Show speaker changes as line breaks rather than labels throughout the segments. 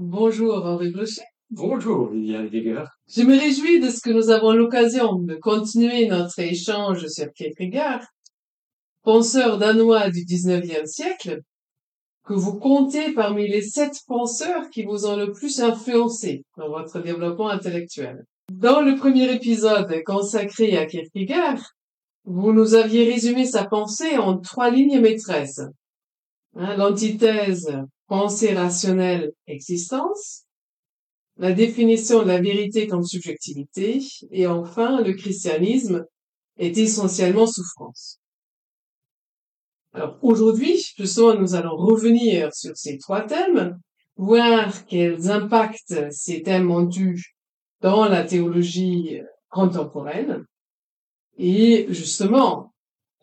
Bonjour Henri Brochet.
Bonjour Liliane Guéguer.
Je me réjouis de ce que nous avons l'occasion de continuer notre échange sur Kierkegaard, penseur danois du XIXe siècle, que vous comptez parmi les sept penseurs qui vous ont le plus influencé dans votre développement intellectuel. Dans le premier épisode consacré à Kierkegaard, vous nous aviez résumé sa pensée en trois lignes maîtresses. Hein, L'antithèse pensée rationnelle existence, la définition de la vérité comme subjectivité, et enfin le christianisme est essentiellement souffrance. Alors aujourd'hui, justement, nous allons revenir sur ces trois thèmes, voir quels impacts ces thèmes ont eu dans la théologie contemporaine, et justement,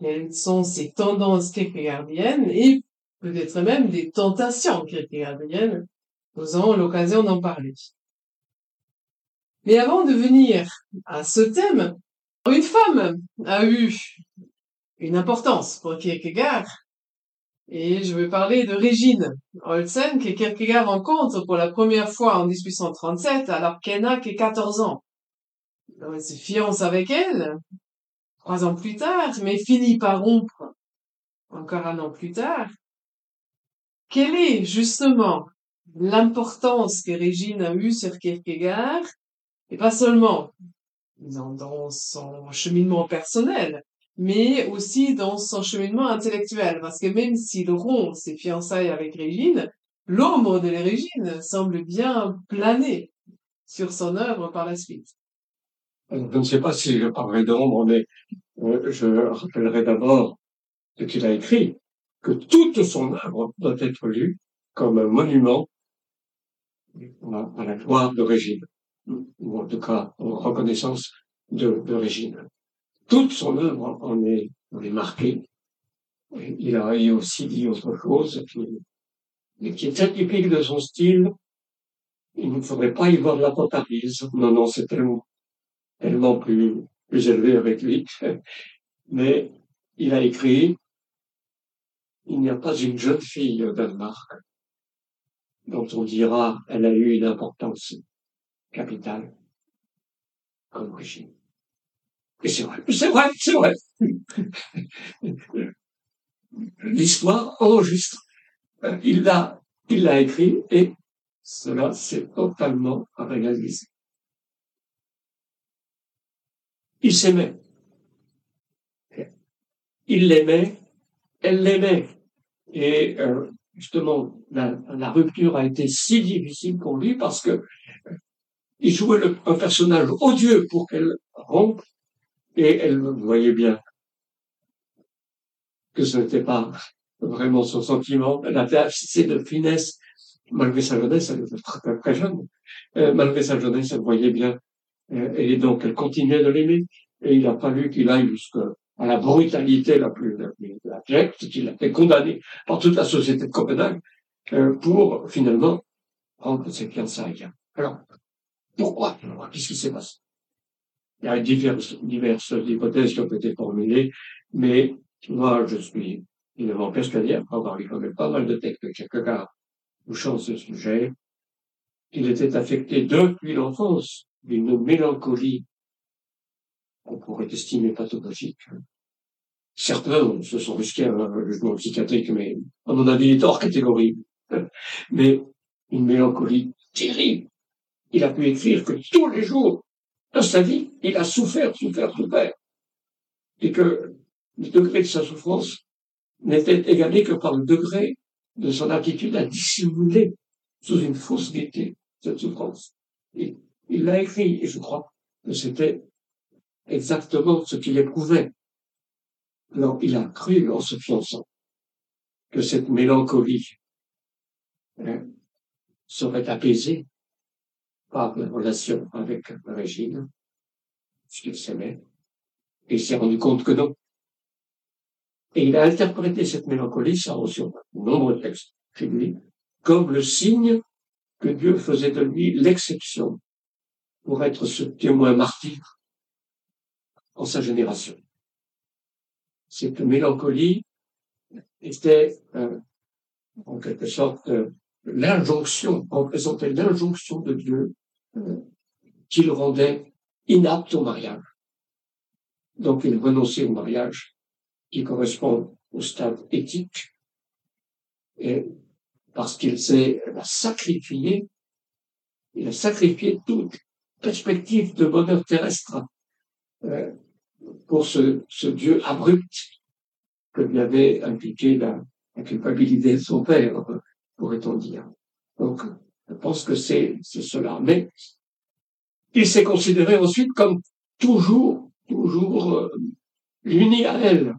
quelles sont ces tendances kierkegaardiennes et peut-être même des tentations kierkegaardiennes. Nous aurons l'occasion d'en parler. Mais avant de venir à ce thème, une femme a eu une importance pour Kierkegaard. Et je vais parler de Régine Olsen, que Kierkegaard rencontre pour la première fois en 1837, alors qu'elle n'a que 14 ans. Il se fiance avec elle, trois ans plus tard, mais finit par rompre encore un an plus tard. Quelle est justement l'importance que Régine a eue sur Kierkegaard, et pas seulement dans, son cheminement personnel, mais aussi dans son cheminement intellectuel, parce que même s'il rompt ses fiançailles avec Régine, l'ombre de Régine semble bien planer sur son œuvre par la suite.
je ne sais pas si je parlerai d'ombre, mais euh, je rappellerai d'abord ce qu'il a écrit que toute son œuvre doit être lue comme un monument à, la gloire de Régine, ou en tout cas en reconnaissance de, de Régine. Toute son œuvre en est, en est marquée. Il a aussi dit autre chose qui, est très typique de son style. Il ne faudrait pas y voir l'apocalypse. Non, non, c'est tellement, tellement plus, plus élevé avec lui. Mais il a écrit il n'y a pas une jeune fille au Danemark dont on dira elle a eu une importance capitale comme origine. Et c'est vrai, c'est vrai, c'est vrai. L'histoire enregistre. Il l'a, il l'a écrit et cela s'est totalement réalisé. Il s'aimait. Il l'aimait, elle l'aimait. Et euh, justement, la, rupture a été si difficile pour lui parce que euh, il jouait un personnage odieux pour qu'elle rompe, et elle voyait bien que ce n'était pas vraiment son sentiment. Elle avait assez de finesse, malgré sa jeunesse, elle était très, jeune, euh, malgré sa jeunesse, elle voyait bien, euh, et donc elle continuait de l'aimer, et il a fallu qu'il aille jusqu'à la brutalité la plus, la plus abjecte, qu'il a fait condamner par toute la société de Copenhague, euh, pour finalement rendre ses fiançailles. Alors, pourquoi? Qu'est-ce qui s'est passé? Il y a diverses, diverses hypothèses qui ont été formulées, mais moi, je suis évidemment persuadé, après avoir lu quand même pas mal de textes de Kierkegaard touchant ce sujet, qu'il était affecté depuis l'enfance d'une mélancolie qu'on pourrait estimer pathologique. Certains se sont risqués à un jugement psychiatrique, mais à mon avis, il est hors catégorie. Mais une mélancolie terrible. Il a pu écrire que tous les jours de sa vie, il a souffert, souffert, souffert. Et que le degré de sa souffrance n'était égalé que par le degré de son attitude à dissimuler sous une fausse gaieté cette souffrance. Il l'a écrit, et je crois que c'était exactement ce qu'il éprouvait. Alors, il a cru en se fiançant que cette mélancolie hein, serait apaisée par la relation avec Régine, puisqu'il s'aimait, et il s'est rendu compte que non. Et il a interprété cette mélancolie, ça reçoit de nombreux textes lui, comme le signe que Dieu faisait de lui l'exception pour être ce témoin martyr en sa génération. Cette mélancolie était euh, en quelque sorte euh, l'injonction, représentait l'injonction de Dieu euh, qu'il rendait inapte au mariage. Donc il renonçait au mariage qui correspond au stade éthique et parce qu'il s'est sacrifié, il a sacrifié toute perspective de bonheur terrestre euh, pour ce, ce Dieu abrupt que lui avait impliqué la culpabilité de son père, pourrait-on dire. Donc, je pense que c'est cela. Mais il s'est considéré ensuite comme toujours, toujours euh, uni à elle.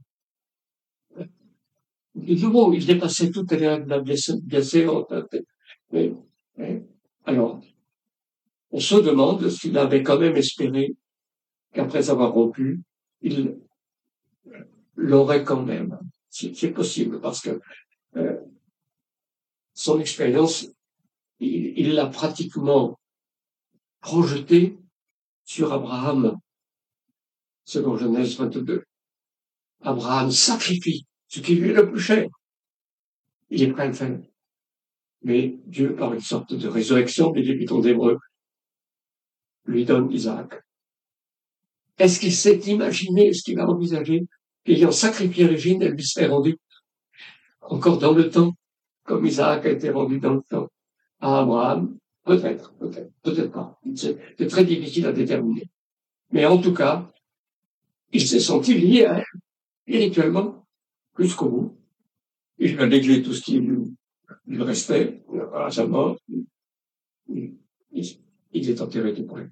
De nouveau, il dépassait toutes les règles. Mais, mais, alors, on se demande s'il avait quand même espéré qu'après avoir rompu, il l'aurait quand même. C'est possible parce que euh, son expérience, il l'a pratiquement projeté sur Abraham, selon Genèse 22. Abraham sacrifie ce qui lui est le plus cher. Il est prêt à le faire. Mais Dieu, par une sorte de résurrection des débutants d'Hébreu, lui donne Isaac. Est-ce qu'il s'est imaginé, est-ce qu'il a envisagé qu'ayant sacrifié Régine, elle lui serait rendue encore dans le temps, comme Isaac a été rendu dans le temps à Abraham Peut-être, peut-être, peut-être pas. C'est très difficile à déterminer. Mais en tout cas, il s'est senti lié à elle, spirituellement, plus qu'au bout. Il a déglé tout ce qui lui, restait à sa mort. Il, est enterré tout près.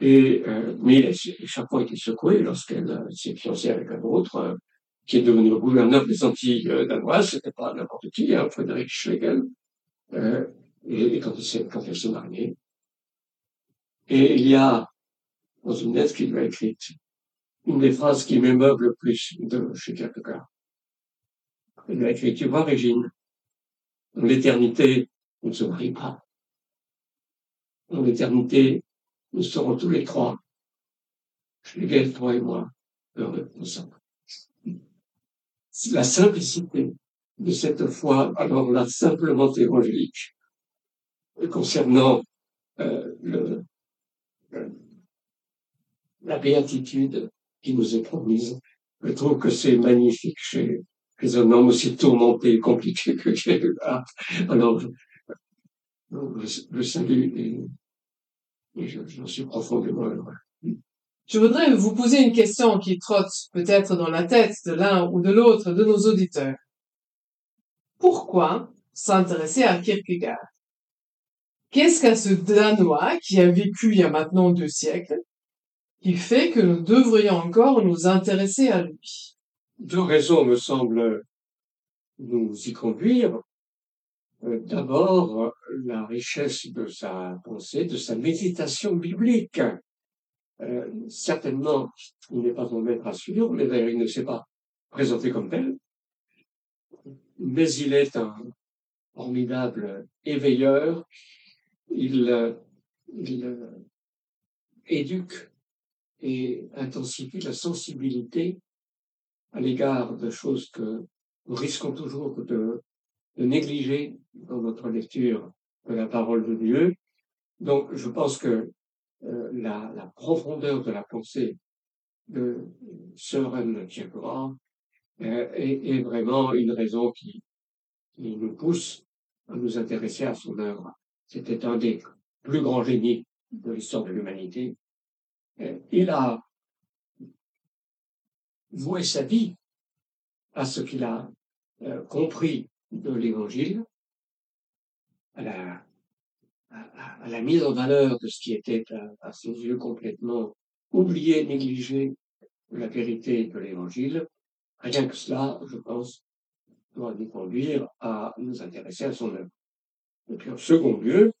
Et, euh, mais chaque fois été secoué lorsqu'elle s'est fiancée avec un autre, euh, qui est devenu gouverneur des Antilles euh, danoises, c'était pas n'importe qui, hein, Frédéric Schlegel, euh, et, quand, quand elle s'est. Et il y a, dans une lettre qu'il lui a écrite, une des phrases qui m'émeuble le plus de chez Kierkegaard. Il lui a écrit, tu vois, Régine, dans l'éternité, on ne se marie pas. Dans l'éternité, nous serons tous les trois, Schlegel, toi et moi, heureux ensemble. La simplicité de cette foi, alors là, simplement évangélique, concernant euh, le, la béatitude qui nous est promise. Je trouve que c'est magnifique chez, chez, un homme aussi tourmenté et compliqué que j'ai là. Alors, je, salue et, et j'en suis profondément heureux.
Je voudrais vous poser une question qui trotte peut-être dans la tête de l'un ou de l'autre de nos auditeurs pourquoi s'intéresser à Kierkegaard? Qu'est-ce qu'à ce Danois qui a vécu il y a maintenant deux siècles qui fait que nous devrions encore nous intéresser à lui?
Deux raisons me semblent nous y conduire. Euh, d'abord, la richesse de sa pensée, de sa méditation biblique. Euh, certainement, il n'est pas en maître à suivre, mais d'ailleurs, il ne s'est pas présenté comme tel mais il est un formidable éveilleur. Il, il éduque et intensifie la sensibilité à l'égard de choses que nous risquons toujours de, négliger dans notre lecture de la parole de Dieu. Donc, je pense que euh, la, la, profondeur de la pensée de Søren Kierkegaard euh, est, vraiment une raison qui, qui nous pousse à nous intéresser à son œuvre. C'était un des plus grands génies de l'histoire de l'humanité. Euh, il a voué sa vie à ce qu'il a euh, compris de l'Évangile, à la, à, la, mise en valeur de ce qui était à, ses yeux complètement oublié, négligé la vérité de l'Évangile, Rien que cela, je pense, doit nous conduire à nous intéresser à son œuvre. Et puis en second lieu,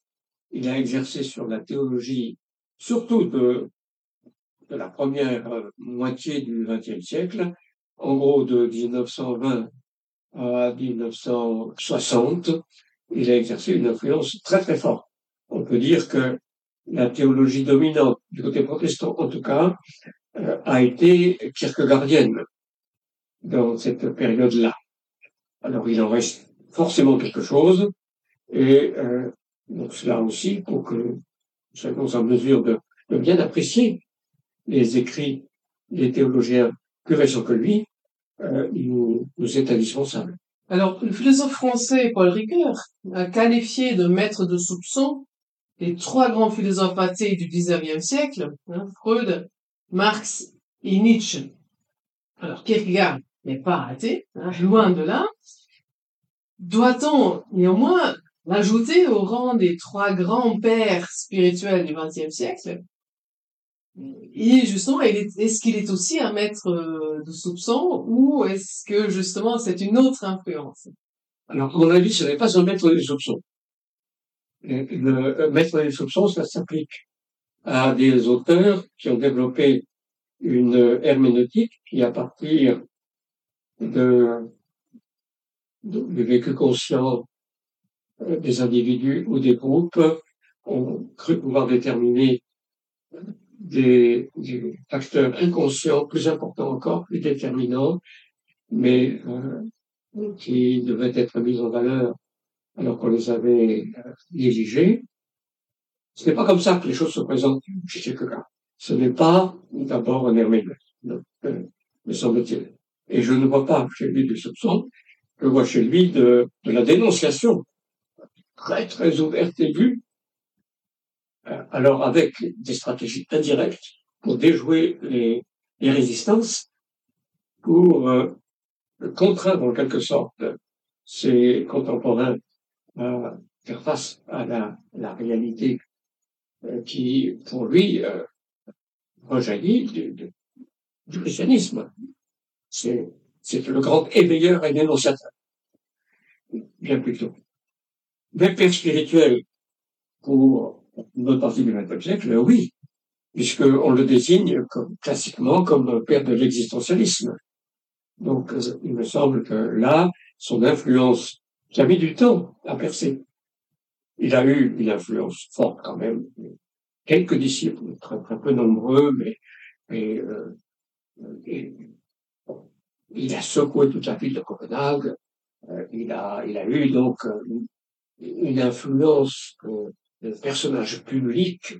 il a exercé sur la théologie, surtout de, de la première moitié du XXe siècle, en gros de 1920 à 1960, il a exercé une influence très très forte. On peut dire que la théologie dominante du côté protestant, en tout cas, euh, a été kierkegaardienne dans cette période-là. Alors il en reste forcément quelque chose, et euh, donc cela aussi pour que nous soyons en mesure de, bien apprécier les écrits des théologiens plus récents que lui, euh, nous, nous est indispensable.
Alors, le philosophe français Paul Ricoeur a qualifié de maître de soupçon les trois grands philosophes athées du XIXe siècle, hein, Freud, Marx et Nietzsche. Alors, Kierkegaard n'est pas athée, hein, loin de là. Doit-on néanmoins l'ajouter au rang des trois grands pères spirituels du XXe siècle? Et justement, est-ce qu'il est aussi un maître euh, de soupçon ou est-ce que justement c'est une autre influence?
Alors, à mon avis, ce n'est pas un maître des soupçons. Le maître des soupçons, ça s'applique à des auteurs qui ont développé une herméneutique qui, à partir de, du vécu conscient euh, des individus ou des groupes, ont cru pouvoir déterminer des, des, facteurs inconscients plus importants encore, plus déterminants, mais euh, qui devaient être mis en valeur alors qu'on les avait euh, négligés. Ce n'est pas comme ça que les choses se présentent chez quelqu'un. Ce n'est pas d'abord un hermène, euh, me semble-t-il. Et je ne vois pas chez lui du soupçon, je vois chez lui de, de la dénonciation très très ouverte et vue euh, alors avec des stratégies indirectes pour déjouer les, les résistances, pour euh, contraindre en quelque sorte ses contemporains à faire face à la, réalité euh, qui, pour lui, euh, rejaillit du, christianisme. C'est, le grand éveilleur et dénonciateur. Bien plutôt. Des pères spirituels pour bonne partie du XXe siècle, oui, puisqu'on le désigne classiquement comme père de l'existentialisme. Donc, euh, il me semble que là, son influence, qui a mis du temps à percer, il a eu une influence forte quand même. Quelques disciples, très, très peu nombreux, mais, euh, il a secoué toute la ville de Copenhague. Euh, il a, eu donc euh, une influence de personnage public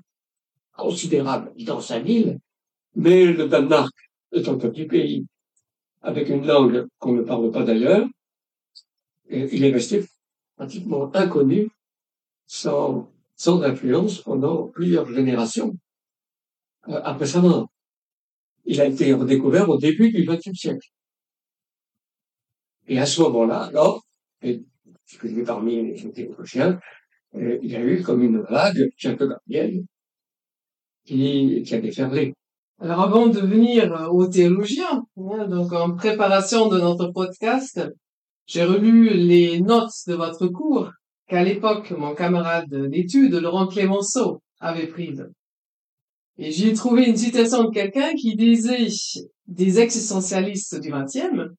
considérable dans sa ville, mais le Danemark est un petit pays avec une langue qu'on ne parle pas d'ailleurs, il est resté pratiquement inconnu, sans, influence pendant plusieurs générations euh, après sa mort. Il a été redécouvert au début du XXe siècle. Et à ce moment-là, alors, et, je parmi les théologiens, euh, il y a eu comme une vague jacobienne qui, qui a déferlé.
Alors avant de venir euh, aux théologiens, hein, donc en préparation de notre podcast, j'ai relu les notes de votre cours qu'à l'époque mon camarade d'études, Laurent Clémenceau, avait prises. Et j'y ai trouvé une citation de quelqu'un qui disait des existentialistes du XXe,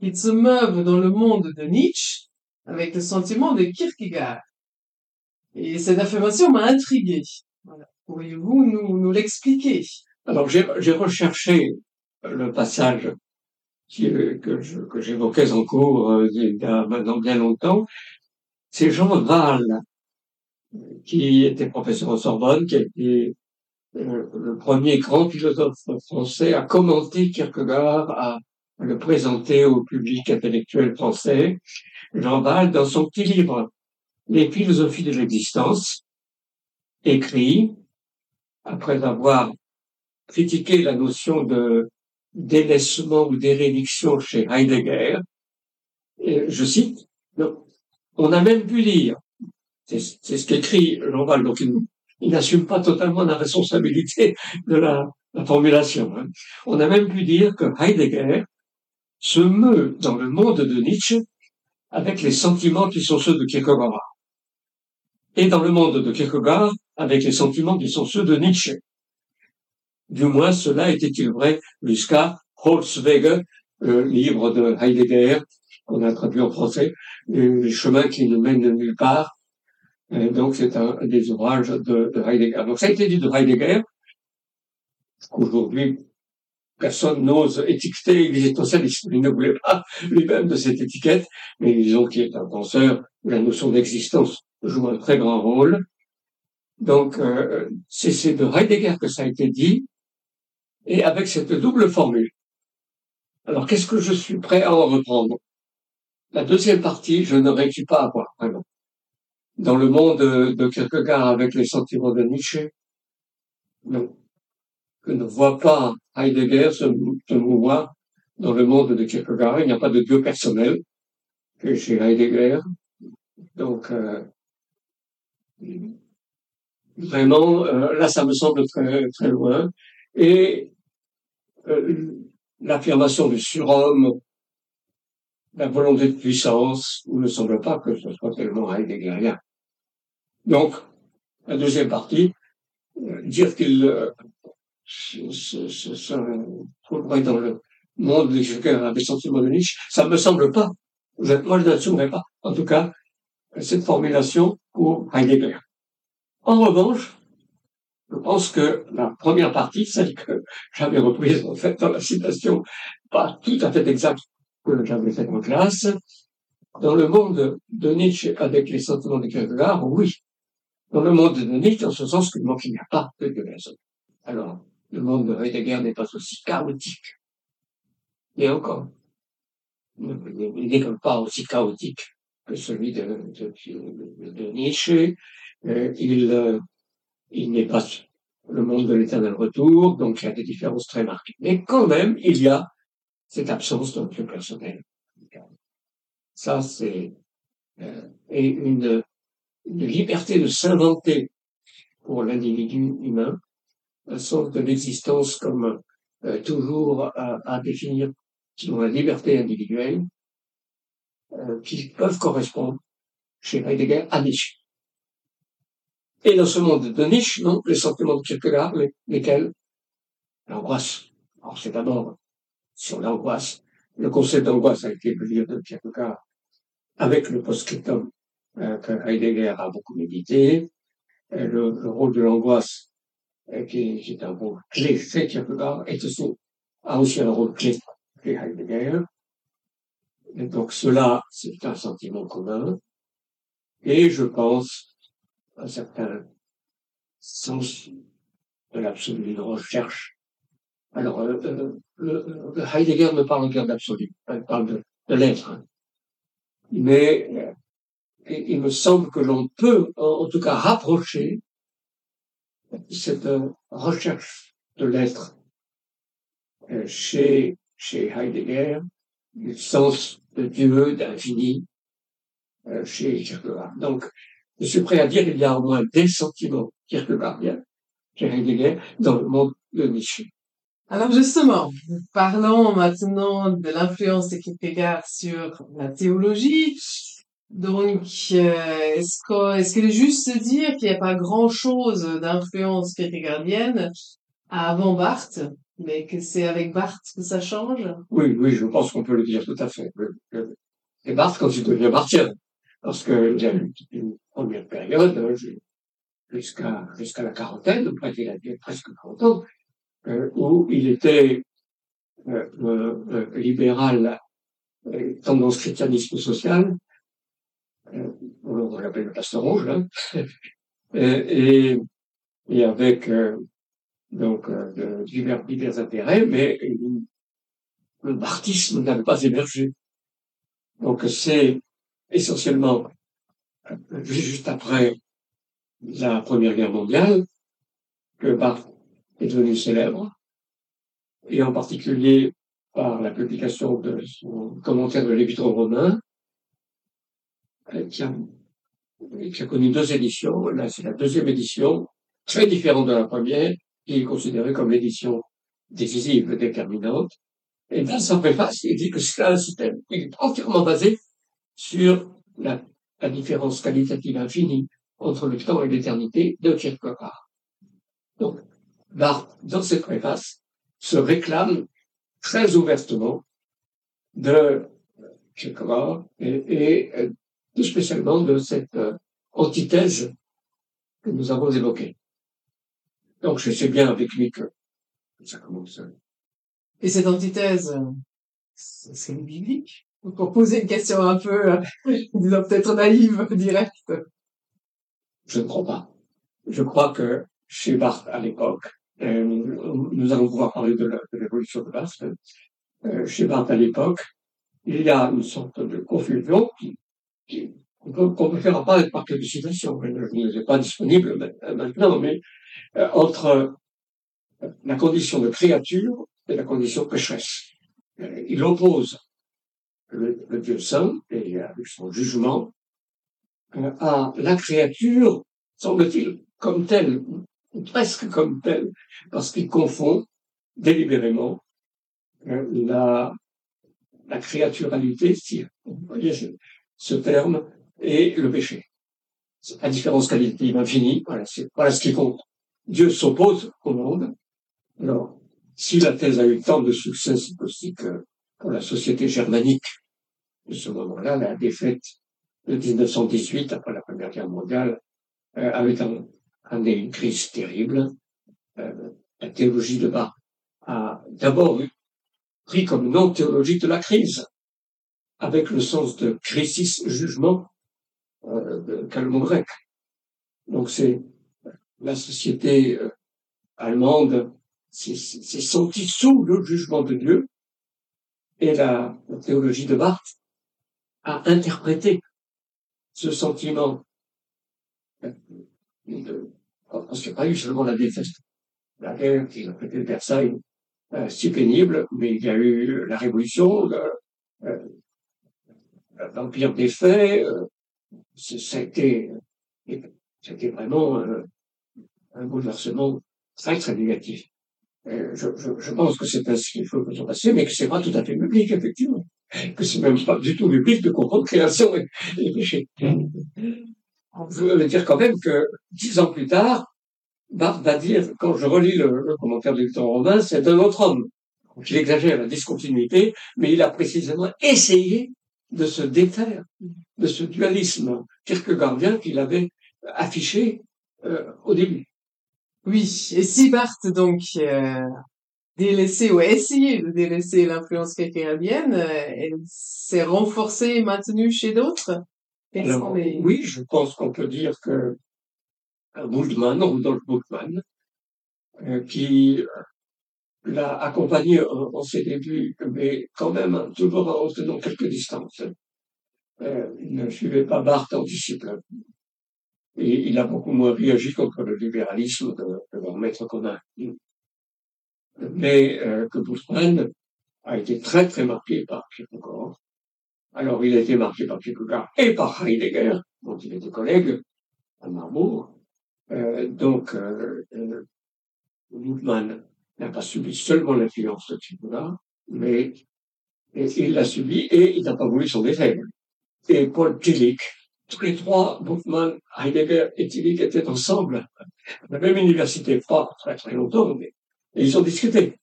qu'ils se meuvent dans le monde de Nietzsche avec le sentiment de Kierkegaard. Et cette affirmation m'a intrigué. Pourriez-vous nous l'expliquer?
Alors j'ai recherché le passage qui, que j'évoquais en cours euh, il y a maintenant bien longtemps. C'est Jean Val, qui était professeur au Sorbonne, qui a été euh, le premier grand philosophe français à commenter Kierkegaard, à le présenter au public intellectuel français. Jean Val, dans son petit livre les philosophies de l'existence, écrit après avoir critiqué la notion de délaissement ou d'érédiction chez Heidegger. Je cite, on a même pu lire, c'est ce qu'écrit Jean donc il, n'assume pas totalement la responsabilité de la, la formulation. Hein. On a même pu dire que Heidegger se meut dans le monde de Nietzsche avec les sentiments qui sont ceux de Kierkegaard et dans le monde de Kierkegaard avec les sentiments qui sont ceux de Nietzsche. Du moins, cela était-il vrai jusqu'à Holzwege, le livre de Heidegger, qu'on a traduit en français, les chemins qui ne mènent nulle part, Et donc, c'est un, des ouvrages de, de, Heidegger. Donc, ça a été dit de Heidegger, qu'aujourd'hui, personne n'ose étiqueter l'existentialisme. Il ne voulait pas lui-même de cette étiquette, mais disons qu'il est un penseur où la notion d'existence joue un très grand rôle. Donc, euh, c'est de Heidegger que ça a été dit, et avec cette double formule. Alors, qu'est-ce que je suis prêt à en reprendre? La deuxième partie, je ne réussis pas à voir, vraiment. Dans le monde de Kierkegaard avec les sentiments de Nietzsche. Je ne vois pas Heidegger se, se mouvoir dans le monde de Kierkegaard. Il n'y a pas de Dieu personnel que chez Heidegger. Donc, euh, vraiment, euh, là, ça me semble très, très loin. Et euh, l'affirmation du surhomme, la volonté de puissance, ne semble pas que ce soit tellement heideggerien. Donc, la deuxième partie, dire qu'il se, dans le monde des avec sentiments de niche, ça me semble pas. Moi, je n'assumerai pas. En tout cas, cette formulation pour Heidegger. En revanche, je pense que la première partie, celle que j'avais reprise en fait dans la citation, pas tout à fait exacte que j'avais faite en classe, dans le monde de Nietzsche avec les sentiments de Kierkegaard, oui. Dans le monde de Nietzsche, en ce sens qu'il n'y a pas de raison. Alors, le monde de Heidegger n'est pas aussi chaotique. Et encore, il n'est pas aussi chaotique que celui de, de, Nietzsche? Euh, il, euh, il n'est pas le monde de l'éternel retour, donc il y a des différences très marquées. Mais quand même, il y a cette absence de personnel. Ça, c'est euh, une, liberté de s'inventer pour l'individu humain un sens de l'existence comme euh, toujours à, à, définir selon la liberté individuelle, euh, qui peuvent correspondre chez Heidegger à Nietzsche. Et dans ce monde de Nietzsche, non, les sentiments de Kierkegaard, les, lesquels? L'angoisse. Alors c'est d'abord sur l'angoisse. Le concept d'angoisse a été le livre de Kierkegaard avec le post-scriptum euh, que Heidegger a beaucoup médité. Euh, le, le, rôle de l'angoisse qui, qui est un rôle clé chez Kierkegaard, et aussi, a aussi un rôle clé chez Heidegger. Donc cela, c'est un sentiment commun. Et je pense un certain sens de l'absolu de recherche. Alors, euh, euh le Heidegger ne parle guère d'absolu, il parle de, l'être. Mais euh, il me semble que l'on peut, en, tout cas, rapprocher cette recherche de l'être euh, chez, Heidegger, le sens de Dieu, d'infini, euh, chez Kierkegaard. Donc, je suis prêt à dire qu'il y a au moins des sentiments Heidegger dans le monde de Nietzsche.
Alors justement, parlons maintenant de l'influence de Kierkegaard sur la théologie. Donc, euh, est-ce qu'il est, juste de dire qu'il n'y a pas grand-chose d'influence kierkegaardienne avant Barthes, mais que c'est avec Barthes que ça change?
Oui, oui, je pense qu'on peut le dire tout à fait. Et Barthes quand il devient barthien, parce qu'il y a une période, hein, jusqu'à la quarantaine, après il a presque 40 ans, euh, où il était euh, euh, libéral, tendance christianisme social, on l'appelle le pasteur rouge, là, et, et, avec euh, donc euh, divers, divers intérêts, mais le barthisme n'avait pas émergé. Donc c'est essentiellement juste après la Première Guerre mondiale que Barthes est devenu célèbre, et en particulier par la publication de son commentaire de l'Épître romain, qui a, qui a connu deux éditions. Là, c'est la deuxième édition, très différente de la première, qui est considérée comme l'édition décisive, déterminante. Et dans sa préface, il dit que c'est un système qui est entièrement basé sur la, la différence qualitative infinie entre le temps et l'éternité de Kierkegaard. Donc, Barthes, dans cette préface, se réclame très ouvertement de Kierkegaard et, et tout spécialement de cette euh, antithèse que nous avons évoquée. Donc je sais bien avec lui que ça commence.
Et cette antithèse, c'est biblique Pour poser une question un peu, disons peut-être naïve, directe.
Je ne crois pas. Je crois que chez Barthes à l'époque, euh, nous allons pouvoir parler de l'évolution de Barthes, euh, chez Barthes à l'époque, il y a une sorte de confusion qui, qu'on peut, faire apparaître par quelques citations. Je ne les pas disponibles maintenant, mais euh, entre la condition de créature et la condition pécheresse. Euh, il oppose le, le, Dieu saint et avec son jugement euh, à la créature, semble-t-il, comme telle, ou presque comme telle, parce qu'il confond délibérément la la créaturalité, si vous voyez ce, terme, et le péché. La différence qualitative infinie, voilà, voilà ce qui compte. Dieu s'oppose au monde. Alors, si la thèse a eu tant de succès, c'est aussi que pour la société germanique de ce moment-là, la défaite de 1918, après la Première Guerre mondiale, euh, avait amené une crise terrible. Euh, la théologie de Bach a d'abord pris comme nom théologique de la crise, avec le sens de crisis jugement euh, calmo-grec. Donc c'est la société euh, allemande s'est sentie sous le jugement de Dieu et la, théologie de Barthes a interprété ce sentiment euh, parce qu'il n'y a pas eu seulement la défaite, la guerre qui a prêté Versailles, euh, si pénible, mais il y a eu la Révolution, euh, l'Empire des faits, euh, été, c'était vraiment euh, un bouleversement très très négatif. Je, je, je, pense que c'est ainsi qu'il faut se passer, mais que c'est pas tout à fait public, effectivement. Que c'est même pas du tout public de comprendre création et, et péché. Je veux dire quand même que dix ans plus tard, Barthes va dire, quand je relis le, commentaire du Victor Romain, c'est un autre homme. il exagère la discontinuité, mais il a précisément essayé de se défaire de ce dualisme kierkegaardien qu'il avait affiché euh, au début.
Oui, et si Barthes donc euh, délaissé ou a essayé de délaisser l'influence kierkegaardienne, euh, elle s'est renforcée et maintenue chez d'autres
Oui, je pense qu'on peut dire que Bultmann, Rudolf Bultmann, euh, qui euh, l'a accompagné en, ses débuts, mais quand même toujours en tenant quelques distances. Euh, il ne suivait pas Barthes en disciple. Et il a beaucoup moins réagi contre le libéralisme de, leur maître commun. Mais que Bultmann a été très très marqué par Kierkegaard. Alors il a été marqué par Kierkegaard et par Heidegger, dont il était collègue à Marbourg, euh, donc, euh, euh n'a pas subi seulement l'influence de Chibula, mais il l'a subi et il n'a pas voulu s'en défaire. Et Paul Tillich, tous les trois, Buchmann, Heidegger et Tillich étaient ensemble à la même université, pas très très longtemps, mais ils ont discuté.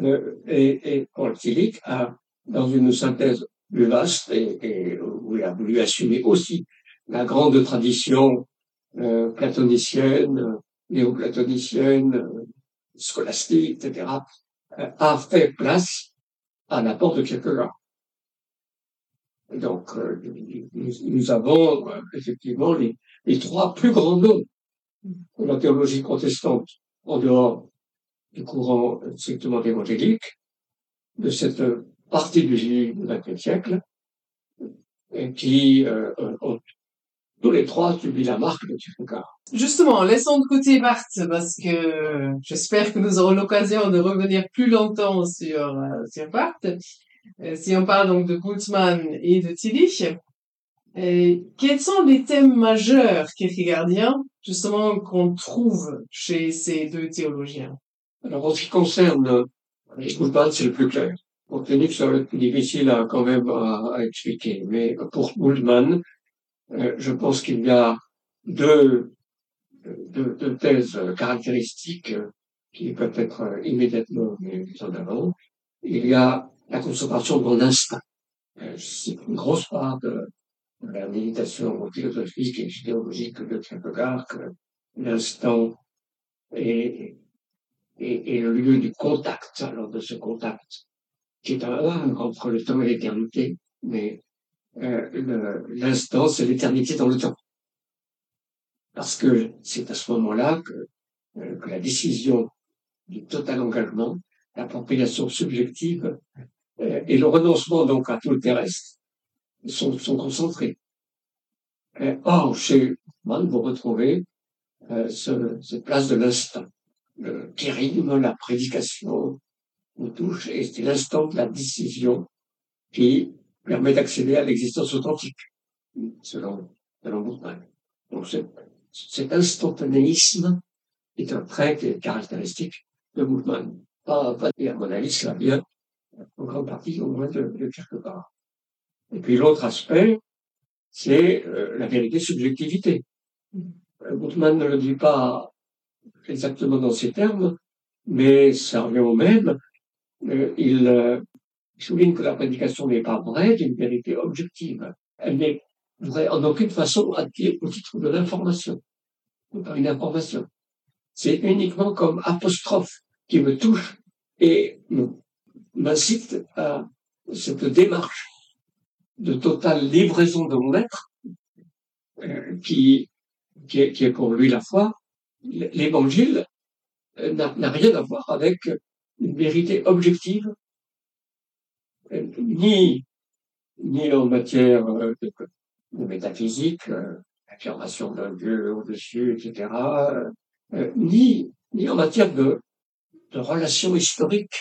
Euh, et, et, Paul Tillich a, dans une synthèse plus vaste, et, et où il a voulu assumer aussi la grande tradition euh, platonicienne, néoplatonicienne, euh, scolastique, etc., euh, a fait place à l'apport de Kierkegaard. Donc, nous, avons effectivement les, les, trois plus grands noms de la théologie protestante en dehors du courant strictement évangélique, de cette partie du XXe siècle, et qui ont tous les trois subi la marque de Kierkegaard.
Justement, laissons de côté Barthes parce que j'espère que nous aurons l'occasion de revenir plus longtemps sur, euh, sur Barthes. Euh, si on parle donc de Gutmann et de Tillich, euh, quels sont les thèmes majeurs kierkegaardiens, justement, qu'on trouve chez ces deux théologiens?
Alors, en ce qui concerne Gutmann, c'est le plus clair. Pour Tillich, ça va être plus difficile à, quand même à, à expliquer. Mais pour Gutmann, euh, je pense qu'il y a deux, deux, deux, thèses caractéristiques qui peuvent être immédiatement mises en avant. Il y a la conservation de. Euh, c'est une grosse part de, la méditation philosophique et idéologique de Kierkegaard que l'instant est, est, le lieu du contact, alors de ce contact, qui est un entre le temps et l'éternité, mais euh, l'instant, c'est l'éternité dans le temps. Parce que c'est à ce moment-là que, euh, que la décision du total engagement, l'appropriation subjective euh, et le renoncement donc à tout le terrestre sont, sont concentrés. Euh, or, chez Mann, vous retrouvez euh, ce, cette place de l'instant, le kérigme, la prédication, nous touche, et c'est l'instant de la décision qui permet d'accéder à l'existence authentique, selon, selon Buchmann. Donc, cet instantanéisme est un trait qui est caractéristique de Buchmann. Pas, pas, et à mon avis, ça vient en grande partie au moins de, de part. Et puis l'autre aspect, c'est euh, la vérité subjectivité. Euh, Gutmann ne le dit pas exactement dans ces termes, mais ça revient au même. Euh, il souligne que la prédication n'est pas vraie d'une vérité objective. Elle n'est vraie en aucune façon au titre de l'information, ou par une information. C'est uniquement comme apostrophe qui me touche et m'incite à cette démarche de totale livraison de mon être, euh, qui, est, pour lui la foi, l'évangile euh, n'a rien à voir avec une vérité objective, euh, ni, en matière de, métaphysique, l'affirmation d'un Dieu au-dessus, etc., ni, en matière de, relations historiques.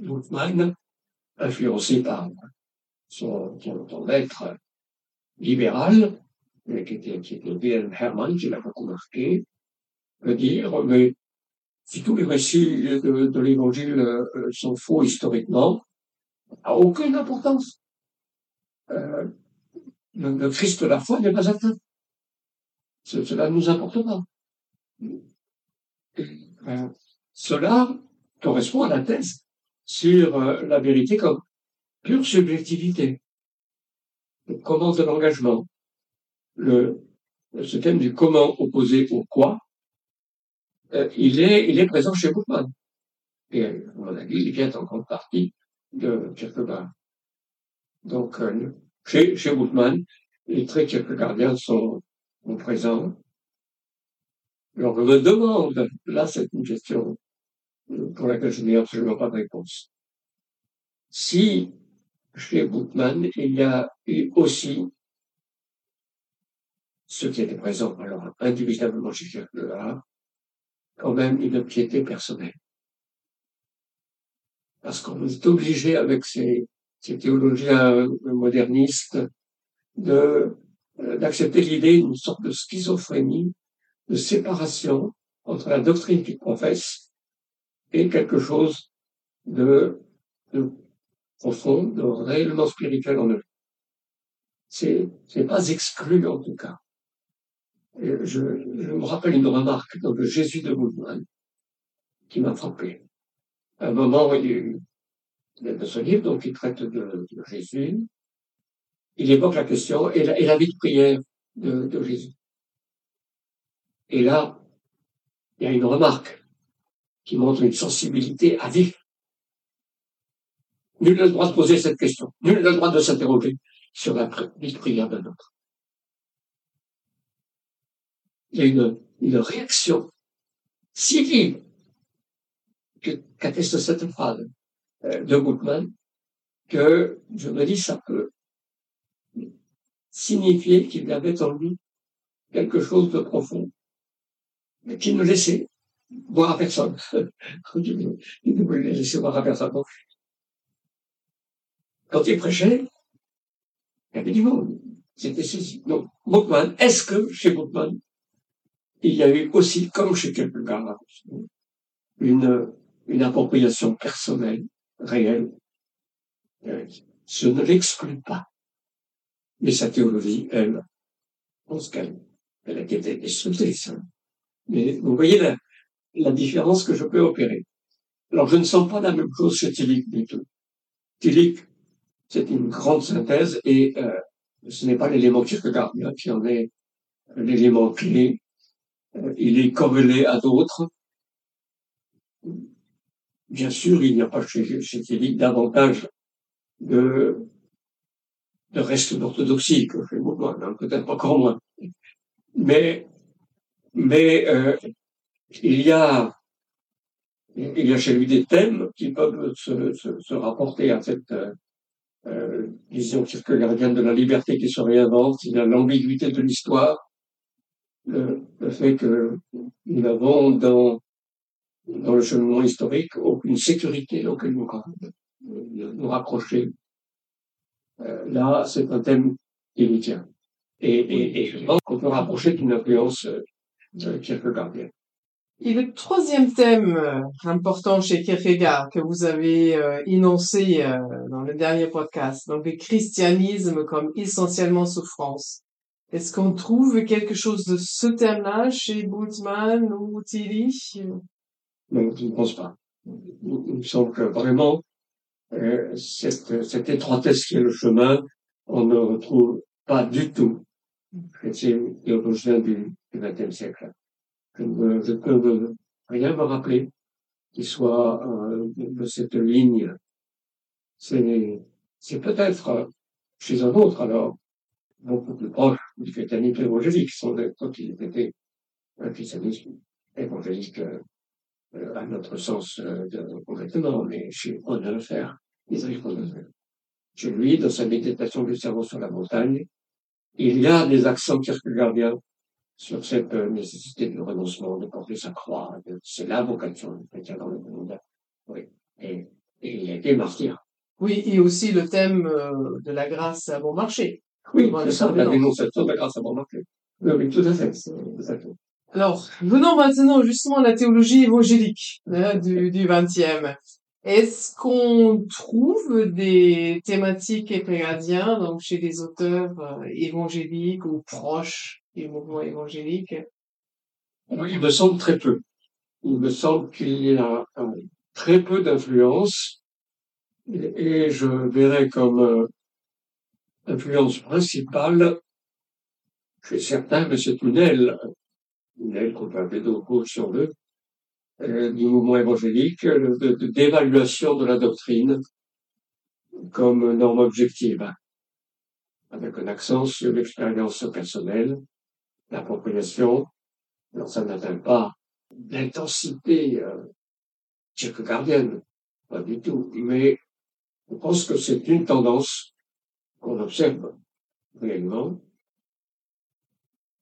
Gutmann, influencé par son, son, maître libéral, qui était, qui était Hermann, qui l'a beaucoup marqué, de dire, mais si tous les récits de, de l'évangile euh, sont faux historiquement, a aucune importance. Euh, le, Christ de la foi n'est pas atteint. cela ne nous importe pas. Euh, cela correspond à la thèse sur euh, la vérité comme pure subjectivité, comment de l'engagement, le, ce thème du comment opposé au quoi, euh, il, est, il est présent chez Gutmann. Et, à mon avis, il vient en grande partie de Kierkegaard. Donc, euh, chez, chez Gutmann, les traits kierkegaardiens sont, sont présents. Alors, je me demande, là, c'est une question pour laquelle je n'ai absolument pas de réponse. Si chez Boutman, il y a eu aussi ce qui était présent, alors indubitablement chez Kierkegaard, quand même une piété personnelle. Parce qu'on est obligé avec ces, ces théologiens modernistes de euh, d'accepter l'idée d'une sorte de schizophrénie, de séparation entre la doctrine qu'ils professent et quelque chose de, de profond, de réellement spirituel en eux. C'est, c'est pas exclu en tout cas. Je, je, me rappelle une remarque le Jésus de Goodman qui m'a frappé. À un moment, il, de ce livre, donc il traite de, de Jésus, il évoque la question et la, et la vie de prière de, de Jésus. Et là, il y a une remarque qui montre une sensibilité à vivre Nul n'a le droit de poser cette question. Nul n'a le droit de s'interroger sur la vie de prière d'un autre. Il y a une, une réaction civile qu'atteste cette phrase euh, de Gutmann que je me dis ça peut signifier qu'il avait en lui quelque chose de profond, mais qu'il ne laissait voir à personne. il ne voulait laisser voir à personne. Quand il prêchait, il y avait du monde. C'était ceci. Donc, Bookman, est-ce que chez Bookman, il y a eu aussi, comme chez Kierkegaard, une, une appropriation personnelle, réelle. Je ne l'exclut pas. Mais sa théologie, elle, je pense qu'elle, elle a été destructrice. Mais vous voyez la, la différence que je peux opérer. Alors, je ne sens pas la même chose chez Tillich du tout. Tillich, c'est une grande synthèse et euh, ce n'est pas l'élément Kierkegaardien qui en est l'élément clé. Euh, il est corrélé à d'autres. Bien sûr, il n'y a pas chez, chez davantage de, de reste d'orthodoxie que chez Mouvement, hein, peut-être encore moins. Mais, mais euh, il y a il y a chez lui des thèmes qui peuvent se, se, se rapporter à cette euh, euh, vision kierkegaardienne de la liberté qui se réinvente. Il y a l'ambiguïté de l'histoire, le, le, fait que nous n'avons dans, dans le cheminement historique aucune sécurité auquel nous, nous raccrocher. Euh, là, c'est un thème qui nous tient. Et, et, et je pense qu'on peut rapprocher d'une influence euh, kierkegaardienne.
Et le troisième thème euh, important chez Kierkegaard que vous avez euh, énoncé euh, dans le dernier podcast, donc le christianisme comme essentiellement souffrance. Est-ce qu'on trouve quelque chose de ce thème-là chez Bultmann ou Tilly?
Non, je ne pense pas. Il me semble que vraiment, euh, cette, cette étroitesse qui est le chemin, on ne retrouve pas du tout chez les théologiens du XXe siècle. Je ne peux rien me rappeler qui soit euh, de cette ligne. C'est, c'est peut-être chez un autre, alors, beaucoup plus proche du christianisme évangélique, sans être qu'il était un christianisme évangélique euh, à notre sens euh, complètement, mais chez Bonhoeffer, Isaac Bonhoeffer. Chez lui, dans sa méditation du cerveau sur la montagne, il y a des accents kierkegaardiens sur cette euh, nécessité du renoncement, de porter sa croix. C'est la vocation du chrétien dans le monde. Oui. Et, et il a été martyr.
Oui, et aussi le thème euh, de la grâce à bon marché.
Oui, c'est ça, la dénonciation de la grâce marché. Oui, oui, tout à fait.
Alors, venons maintenant justement à la théologie évangélique hein, du, du 20e. Est-ce qu'on trouve des thématiques épéradiens, donc chez des auteurs euh, évangéliques ou proches du mouvement évangélique?
Oui, il me semble très peu. Il me semble qu'il y a euh, très peu d'influence et, et, je verrais comme euh, influence principale chez certains, mais c'est une aile, une aile qu'on peut appeler d'autres si on veut, euh, du mouvement évangélique, d'évaluation de, de, la doctrine comme norme objective, avec un accent sur l'expérience personnelle, l'appropriation. Alors ça n'atteint pas l'intensité euh, kierkegaardienne, pas du tout, mais je pense que c'est une tendance qu'on observe réellement,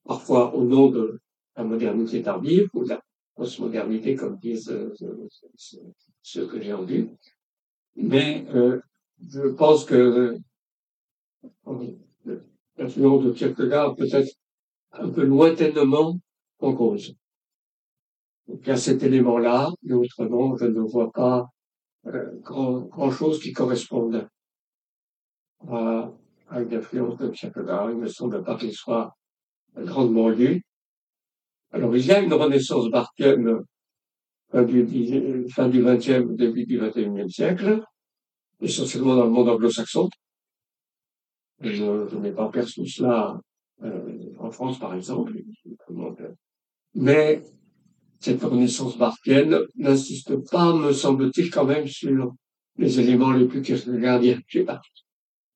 parfois au nom de la modernité tardive ou de la postmodernité, comme disent ceux que j'ai entendus. Mais euh, je pense que l'influence de Kierkegaard peut-être un peu lointainement en cause. Donc il y a cet élément-là, mais autrement, je ne vois pas euh, grand, chose qui corresponde à, à une influence de Kierkegaard. Il ne me semble pas qu'il soit grandement lu. Alors, il y a une renaissance barthienne fin du, fin du 20e, début du 21e siècle, essentiellement dans le monde anglo-saxon. Je, je n'ai pas perçu cela euh, en France, par exemple. Mais cette renaissance barthienne n'insiste pas, me semble-t-il, quand même sur les éléments les plus kierkegaardiens.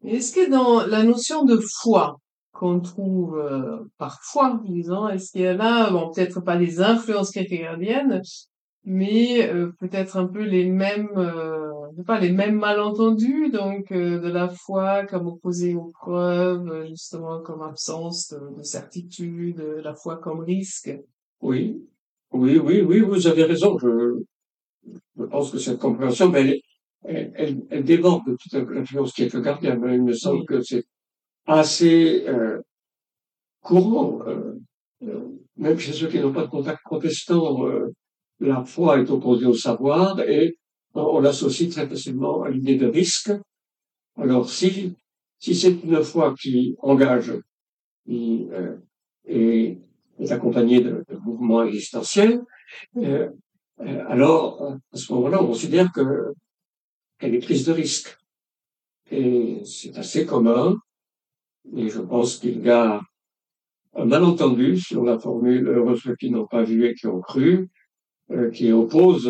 Est-ce que dans la notion de foi, qu'on trouve euh, parfois, disons. Est-ce qu'il y a là, bon, peut-être pas les influences kierkegaardiennes, mais euh, peut-être un peu les mêmes, euh, pas les mêmes malentendus, donc euh, de la foi comme opposée aux preuves, justement comme absence de, de certitude, la foi comme risque?
Oui, oui, oui, oui, vous avez raison. Je, je pense que cette compréhension, mais elle, elle déborde de toute l'influence kierkegaardienne. Il me semble oui. que c'est assez euh, courant, euh, euh, même chez ceux qui n'ont pas de contact protestant, euh, la foi est opposée au savoir et on l'associe très facilement à l'idée de risque. Alors si, si c'est une foi qui engage qui, euh, et est accompagnée de, de mouvements existentiels, euh, alors à ce moment-là, on considère que qu'elle est prise de risque. Et c'est assez commun Et je pense qu'il y a un malentendu sur la formule heureux ceux qui n'ont pas vu et qui ont cru, euh, qui oppose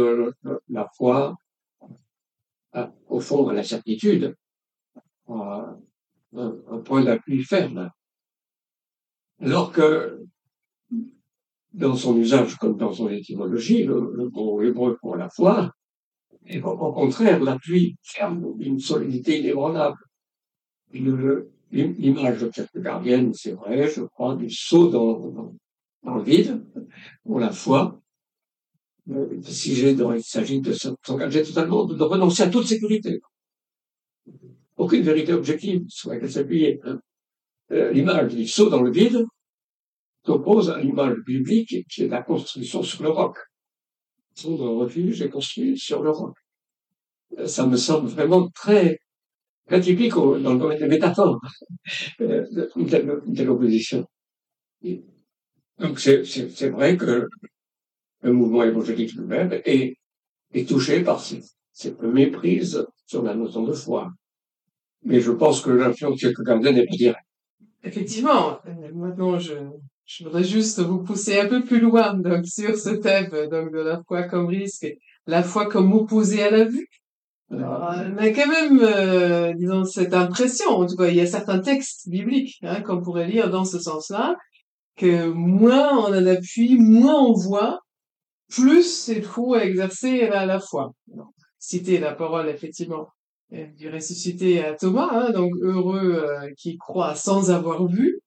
la foi au fond à la certitude, un, un point d'appui ferme. Alors que dans son usage comme dans son étymologie, le mot hébreu pour la foi est au contraire l'appui ferme d'une solidité inébranlable. L'image de cette gardienne, c'est vrai, je crois, du saut dans, le vide pour la foi. Si j'ai, il s'agit de s'engager totalement, de, renoncer à toute sécurité. Aucune vérité objective sur laquelle s'appuyer. Hein. Euh, l'image du saut dans le vide, s'oppose à l'image biblique qui est la construction sur le roc. Son refuge est construit sur le roc. Ça me semble vraiment très, très typique dans le domaine des métaphores, euh, une telle, opposition. Donc c'est vrai que le mouvement évangélique lui-même est, est touché par cette, méprise sur la notion de foi. Mais je pense que l'influence de quelqu'un n'est pas directe.
Effectivement, euh, maintenant je, je voudrais juste vous pousser un peu plus loin donc sur ce thème donc de la foi comme risque, la foi comme opposée à la vue. Alors, on a quand même, euh, disons, cette impression, en tout cas, il y a certains textes bibliques hein, qu'on pourrait lire dans ce sens-là, que moins on a d'appui, moins on voit, plus fou à exercer la, la foi. citer la parole, effectivement, euh, du ressuscité à Thomas, hein, donc heureux euh, qui croit sans avoir vu,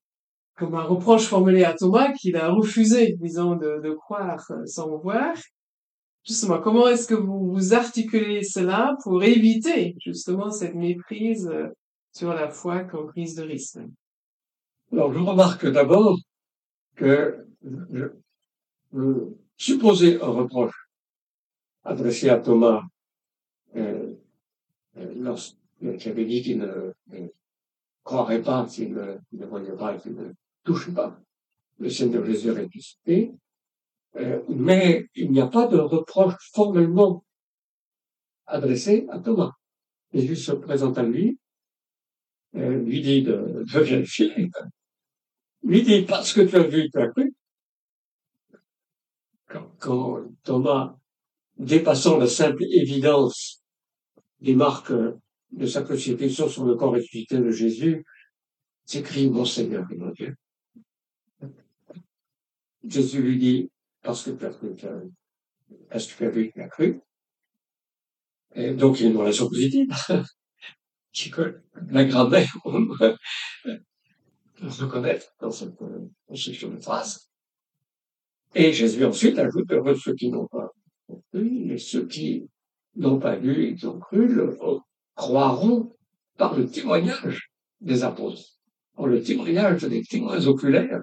comme un reproche formulé à Thomas qu'il a refusé, disons, de, de croire sans voir. Justement, comment est-ce que vous, vous articulez cela pour éviter justement cette méprise euh, sur la foi comme prise de risque?
Alors, je remarque d'abord que je, supposer un reproche adressé à Thomas euh, euh lorsqu'il avait dit qu'il ne, croirait pas, qu'il ne, ne voyait pas, qu'il ne touche pas le Seigneur Jésus ressuscité, euh, mais il n'y a pas de reproche formellement adressé à Thomas. Jésus se présente à lui, euh, lui dit de, vérifier, lui dit parce que tu as vu, tu as cru. Quand, quand Thomas, dépassant la simple évidence des marques de sa crucifixion sur le corps ressuscité de Jésus, s'écrit mon Seigneur et mon Dieu. Jésus lui dit, parce que tu as cru, parce que tu as vu, tu as cru. Et donc, il y a une relation positive. qui la on peut reconnaître dans cette construction de phrase. Et Jésus ensuite ajoute, heureux ceux qui n'ont pas cru, et ceux qui n'ont pas et qui ont cru le, croiront par le témoignage des apôtres, par le témoignage des témoins oculaires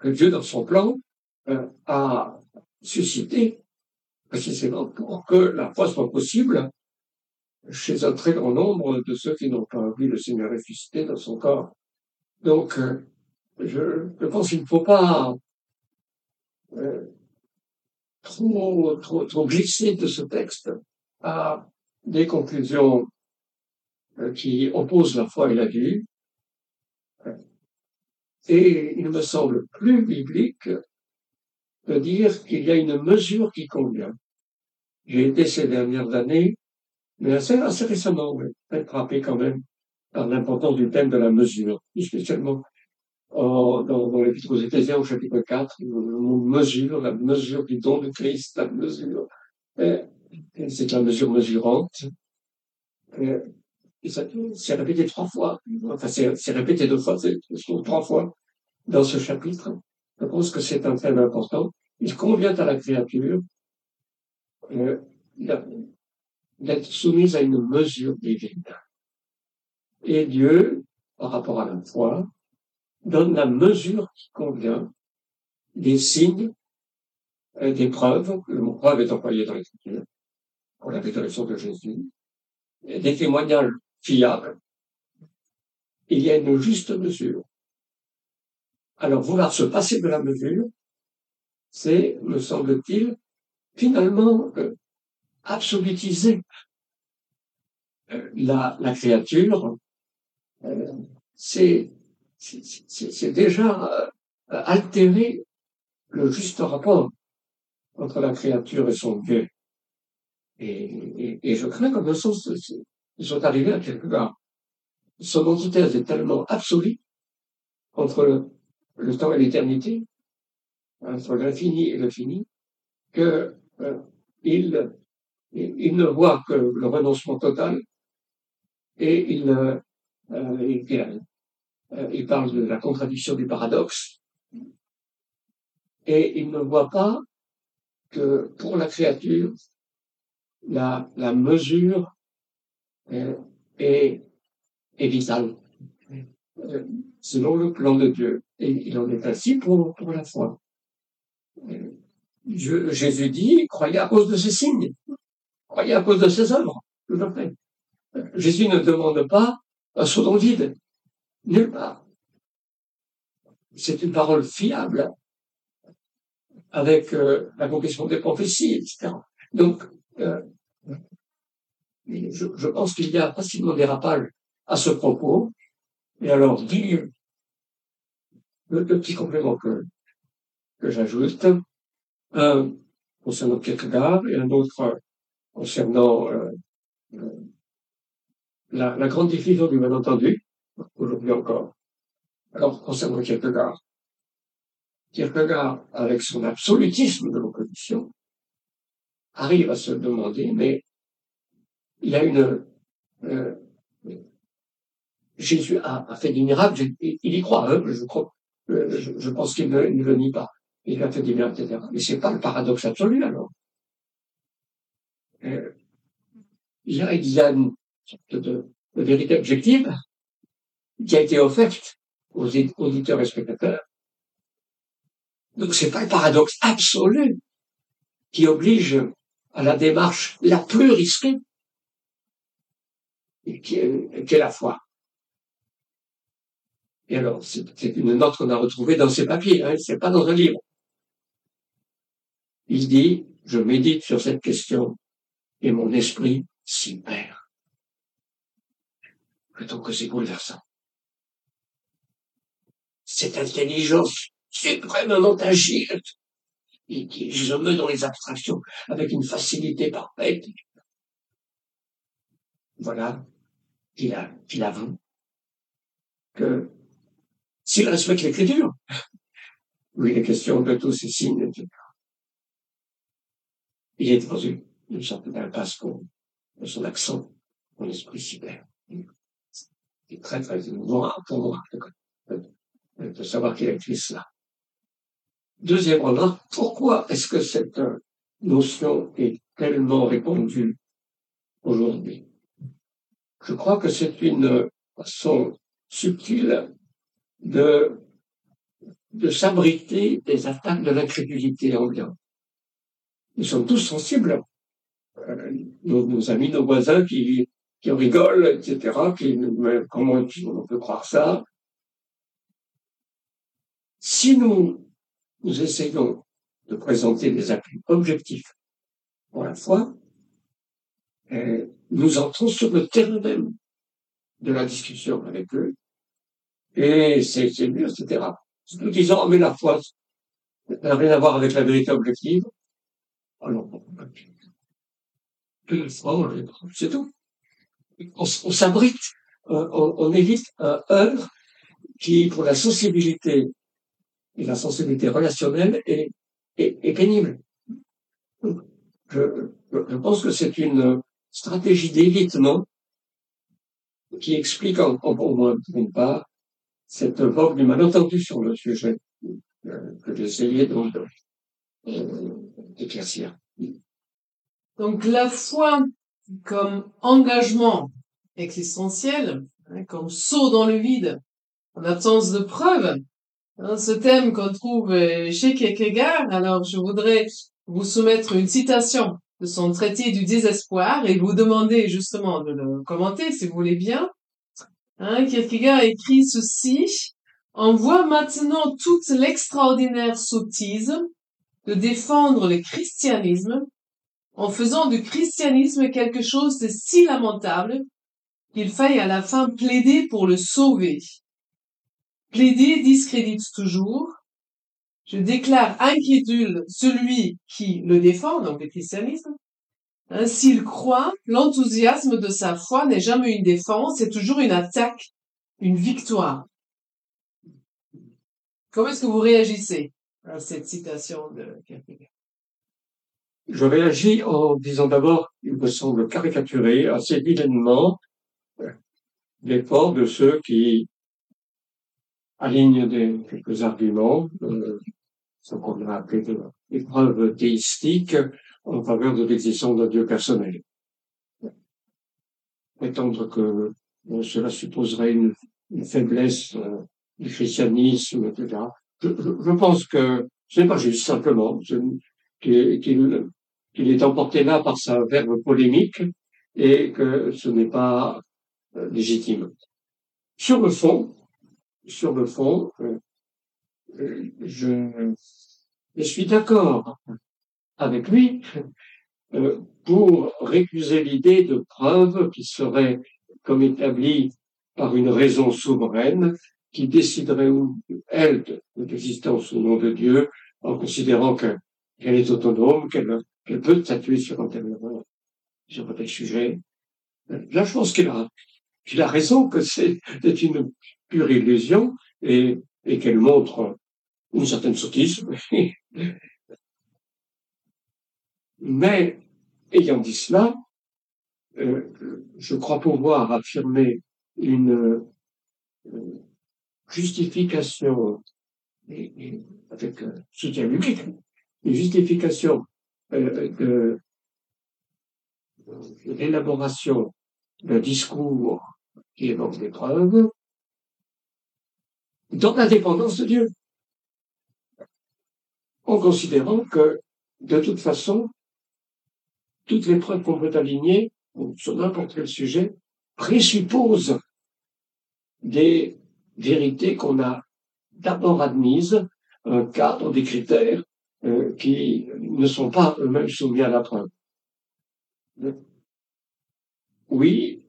que Dieu, dans son plan, euh, a suscité précisément pour que la foi soit possible chez un très grand nombre de ceux qui n'ont pas vu le Seigneur ressuscité dans son corps. Donc, euh, je, je, pense qu'il ne faut pas euh, trop, trop, trop glisser de ce texte à des conclusions euh, qui opposent la foi et la vie. Et il me semble plus biblique de dire qu'il y a une mesure qui convient. J'ai été ces dernières années, mais assez, assez récemment, peut frappé quand même par l'importance du thème de la mesure, spécialement dans, dans l'Épître aux Éphésiens au chapitre 4, on mesure, la mesure du don de Christ, la mesure. C'est la mesure mesurante. Et ça, c'est répété trois fois. Enfin, c'est répété deux fois, c'est trois fois dans ce chapitre. Je pense que c'est un thème important. Il convient à la créature euh, d'être soumise à une mesure divine. Et Dieu, par rapport à la foi, donne la mesure qui convient des signes, euh, des preuves, le mot preuve est employé dans l'Écriture, pour la résurrection de Jésus, des témoignages fiable. Il y a une juste mesure. Alors vouloir se passer de la mesure, c'est, me semble-t-il, finalement euh, absolutiser euh, la, la créature. Euh, c'est déjà euh, altérer le juste rapport entre la créature et son Dieu. Et, et, je crains qu'en un sens, ils sont arrivés à quelque part. Son antithèse est tellement absolue entre le, temps et l'éternité, entre l'infini et le fini, que euh, il, ne voit que le renoncement total et il, euh, euh, il parle de la contradiction du paradoxe et il ne voit pas que pour la créature, la, mesure est, est, vitale selon le plan de Dieu. Et il en est ainsi pour, pour la foi. Jésus dit, croyez à cause de ses signes, croyez à cause de ses œuvres. Jésus ne demande pas un saut dans nulle part. C'est une parole fiable avec euh, l'accomplissement des prophéties, etc. Donc, euh, je, pense qu'il y a facilement dérapage à ce propos. Et alors, le, le petit complément que, que j'ajoute, un concernant Kierkegaard et un autre concernant euh, euh la, la, grande diffusion du malentendu, aujourd'hui encore. Alors, concernant Kierkegaard, Kierkegaard, avec son absolutisme de l'opposition, arrive à se demander, mais il y a une... Euh, Jésus a, fait des miracles, il y croit, hein, je, crois, euh, je, pense qu'il ne, le nie pas. Il a fait des miracles, etc. Mais c'est pas le paradoxe absolu, alors. Euh, il, y a, une sorte de, vérité objective qui a été offerte aux auditeurs et spectateurs donc c'est pas le paradoxe absolu qui oblige à la démarche la plus risquée, qui est, la foi. Et alors, c'est une note qu'on a retrouvée dans ses papiers, hein, c'est pas dans un livre. Il dit, je médite sur cette question et mon esprit s'y perd. Plutôt que c'est bouleversant? Cette intelligence suprêmement agile, et qui je me dans les abstractions avec une facilité parfaite. Voilà qu'il a, qu'il avoue que s'il respecte l'écriture, oui, les questions de tous ces signes, etc. Il est dans une, sorte d'impasse de son accent, mon esprit cyber. C'est très, très émouvant pour moi de, de savoir qu'il a écrit cela. Deuxième remarque, pourquoi est-ce que cette euh, notion est tellement répandue aujourd'hui? Je crois que c'est une façon subtile de, de s'abriter des attaques de l'incrédulité ambiante. Nous sommes tous sensibles. Euh, nos, amis, nos voisins qui, qui rigolent, etc., qui, mais comment on peut croire ça Si nous nous essayons de présenter des appuis objectifs pour la foi, et nous entrons sur le terrain même de la discussion avec eux, et c'est mieux, etc. Nous disons, mais la foi n'a rien à voir avec la vérité objective. Alors, c'est tout. On, s'abrite, euh, on, évite un œuvre qui, pour la sensibilité et la sensibilité relationnelle est, est, pénible. Je, je, pense que c'est une stratégie d'évitement qui explique en, au moins d'une part cette vogue du malentendu sur le sujet euh, que j'essayais donc d'éclaircir.
Donc la foi comme engagement existentiel, hein, comme saut dans le vide, en absence de preuves, Hein, ce thème qu'on trouve euh, chez Kierkegaard. Alors, je voudrais vous soumettre une citation de son traité du désespoir et vous demander justement de le commenter, si vous voulez bien. Hein, Kierkegaard écrit ceci. On voit maintenant toute l'extraordinaire sottise de défendre le christianisme en faisant du christianisme quelque chose de si lamentable qu'il faille à la fin plaider pour le sauver. Plaider discrédite toujours. Je déclare incrédule celui qui le défend, donc le christianisme. S'il croit, l'enthousiasme de sa foi n'est jamais une défense, c'est toujours une attaque, une victoire. Comment est-ce que vous réagissez à cette citation de Kierkegaard?
Je réagis en disant d'abord, il me semble caricaturer assez vilainement l'effort de ceux qui alignent quelques arguments, euh, ce qu'on a appelé des preuves théistiques en faveur de l'existence d'un Dieu personnel. Prétendre que cela supposerait une, faiblesse euh, du christianisme, etc. Je, pense que ce n'est pas juste simplement qu'il est emporté là par sa verbe polémique et que ce n'est pas euh, légitime. Sur le fond, sur le fond, euh, euh, je suis d'accord avec lui pour récuser l'idée de preuve qui serait comme établie par une raison souveraine qui déciderait, elle, de l'existence au nom de Dieu en considérant qu'elle est autonome, qu'elle peut statuer sur un tel, sur un tel sujet. Là, je pense qu'il a, a raison que c'est une pure illusion et, et qu'elle montre une certaine sottise. Mais, ayant dit cela, euh, je crois pouvoir affirmer une euh, justification et, avec un soutien biblique, une justification euh, de, de l'élaboration d'un discours qui évoque des preuves, dans l'indépendance de Dieu. En considérant que, de toute façon, toutes les preuves qu'on peut aligner sur n'importe quel sujet présupposent des vérités qu'on a d'abord admises, un cadre, des critères euh, qui ne sont pas eux-mêmes soumis à la preuve. Oui,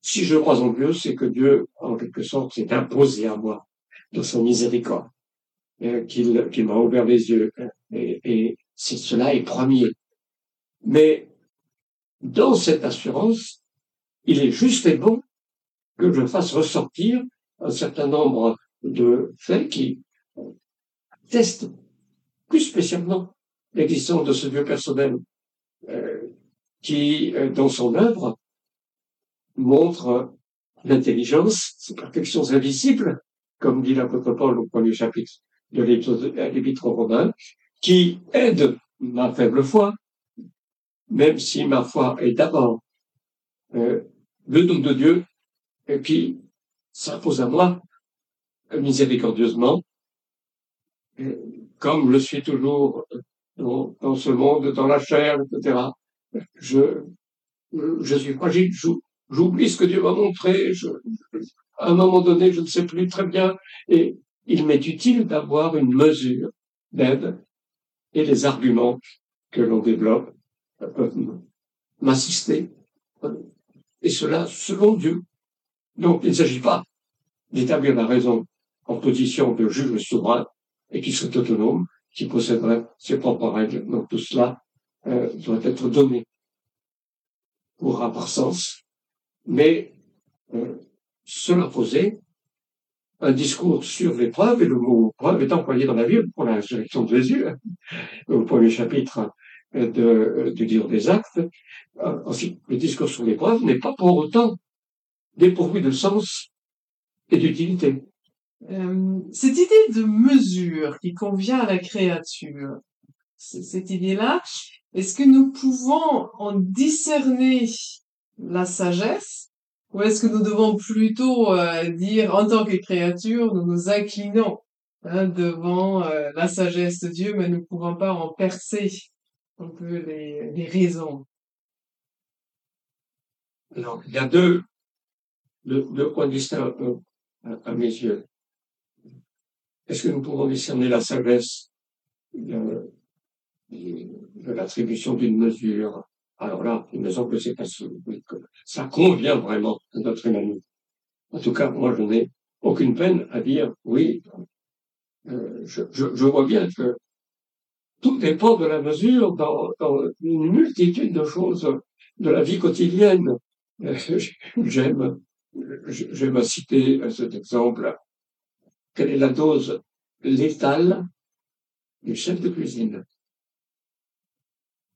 si je crois en Dieu, c'est que Dieu, en quelque sorte, s'est imposé à moi de son miséricorde, euh, qu'il m'a ouvert les yeux. Et cela est premier. Mais dans cette assurance, il est juste et bon que je fasse ressortir un certain nombre de faits qui testent plus spécialement l'existence de ce Dieu personnel euh, qui, euh, dans son œuvre, montre l'intelligence, ces perfections invisibles, comme dit l'apôtre Paul au premier chapitre de l'Épître aux Romains, qui aide ma faible foi, même si ma foi est d'abord euh, le don de Dieu, et qui s'impose à moi miséricordieusement, comme le suis toujours dans, dans, ce monde, dans la chair, etc. Je, je suis fragile, j'oublie ce que Dieu m'a montré, je, à un moment donné, je ne sais plus très bien, et il m'est utile d'avoir une mesure d'aide et les arguments que l'on développe peuvent m'assister, et cela selon Dieu. Donc il ne s'agit pas d'établir la raison en position de juge souverain et qui serait autonome, qui posséderait ses propres règles. Donc tout cela euh, doit être donné pour avoir sens. Mais euh, cela posait un discours sur les preuves, et le mot preuve est employé dans la Bible pour la résurrection de Jésus, hein, au premier chapitre de, du livre des actes. Euh, ensuite, le discours sur les preuves n'est pas pour autant dépourvu de sens et d'utilité.
Euh, cette idée de mesure qui convient à la créature, cette idée-là, est-ce que nous pouvons en discerner la sagesse ou est-ce que nous devons plutôt euh, dire en tant que créature, nous nous inclinons hein, devant euh, la sagesse de Dieu, mais nous ne pouvons pas en percer un peu les, les raisons
Alors, il y a deux, deux, points distincts à mes yeux. Est-ce que nous pouvons discerner la sagesse de, l'attribution d'une mesure? Alors là, il me semble que c'est pas ça convient vraiment à notre humanité. En tout cas, moi, je n'ai aucune peine à dire oui, euh, je, je, vois bien que tout dépend de la mesure dans, dans une multitude de choses de la vie quotidienne. J'aime, j'aime citer cet exemple. Quelle est la dose létale du chef de cuisine?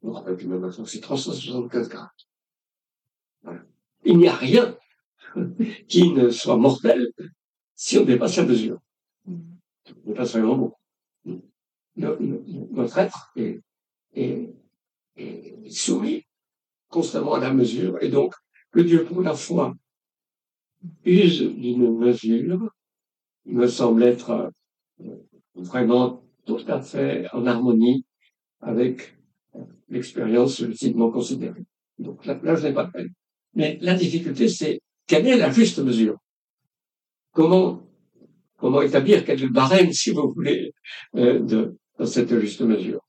Me rappelle maintenant, c'est 375 grammes. Voilà. Il n'y a rien qui ne soit mortel si on dépasse la mesure. On dépasse vraiment beaucoup. Notre être est, est, est soumis constamment à la mesure. Et donc, le Dieu pour la foi use d'une mesure, il me semble être euh, vraiment tout à fait en harmonie avec l'expérience légitimement considérée. Donc là, là je n'ai pas de peine. Mais la difficulté, c'est quelle est la juste mesure? Comment comment établir quel est le barème, si vous voulez, euh, de, de cette juste mesure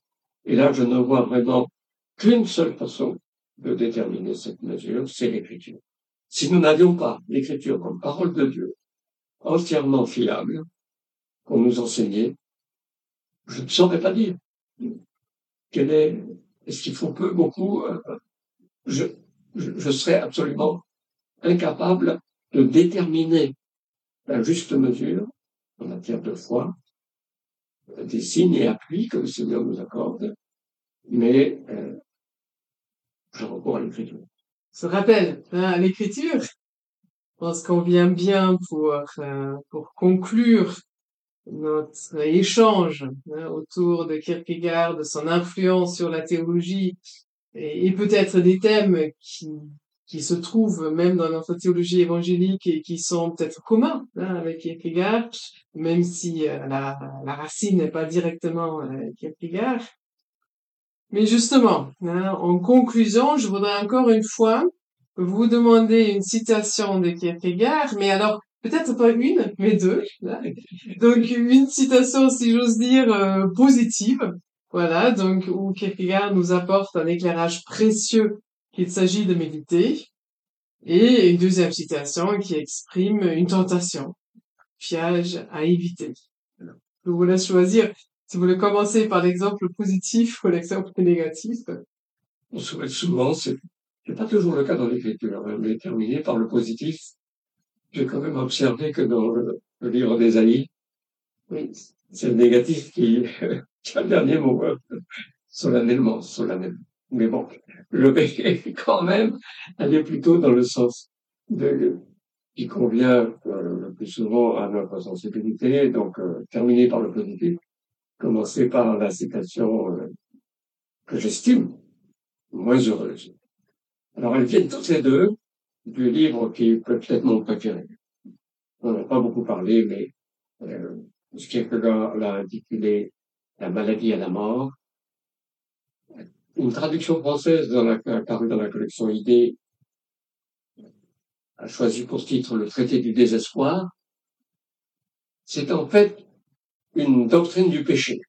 Et là, je ne vois vraiment qu'une seule façon de déterminer cette mesure, c'est l'écriture. Si nous n'avions pas l'écriture comme parole de Dieu, entièrement fiable, qu'on nous enseignait, je ne saurais pas dire. Quel est, est-ce qu'il faut peu, beaucoup, euh, je serais absolument incapable de déterminer la juste mesure en matière de foi, des signes et appuis que le Seigneur nous accorde, mais euh, je recours à l'écriture.
Se rappelle hein, à l'écriture. Je pense qu'on vient bien pour euh, pour conclure notre échange hein, autour de Kierkegaard, de son influence sur la théologie et, et peut-être des thèmes qui qui se trouvent même dans notre théologie évangélique et qui sont peut-être communs hein, avec Kierkegaard, même si euh, la, la, racine n'est pas directement euh, Kierkegaard. Mais justement, hein, en conclusion, je voudrais encore une fois vous demander une citation de Kierkegaard, mais alors peut-être pas une, mais deux. Hein. Donc une citation, si j'ose dire, euh, positive. Voilà, donc où Kierkegaard nous apporte un éclairage précieux qu'il s'agit de méditer. Et une deuxième citation qui exprime une tentation, piège à éviter. Je vous laisse choisir si vous voulez commencer par l'exemple positif ou l'exemple négatif.
On souhaite souvent, c'est pas toujours le cas dans l'écriture, hein, mais terminé par le positif. J'ai quand même observé que dans le, livre des Aïs, oui, c'est le négatif qui, qui a le dernier mot, hein. solennellement, solennellement. Mais bon, vais quand même aller plutôt dans le sens de, qui convient euh, le plus souvent à notre sensibilité, donc euh, terminer par le positif, commencer par la citation euh, que j'estime moins heureuse. Alors elles viennent toutes les deux du livre qui peut être mon préféré. On n'a pas beaucoup parlé, mais euh, qui l'a intitulé La maladie à la mort, une traduction française dans la, apparue dans la collection Idées a choisi pour titre le traité du désespoir. C'est en fait une doctrine du péché.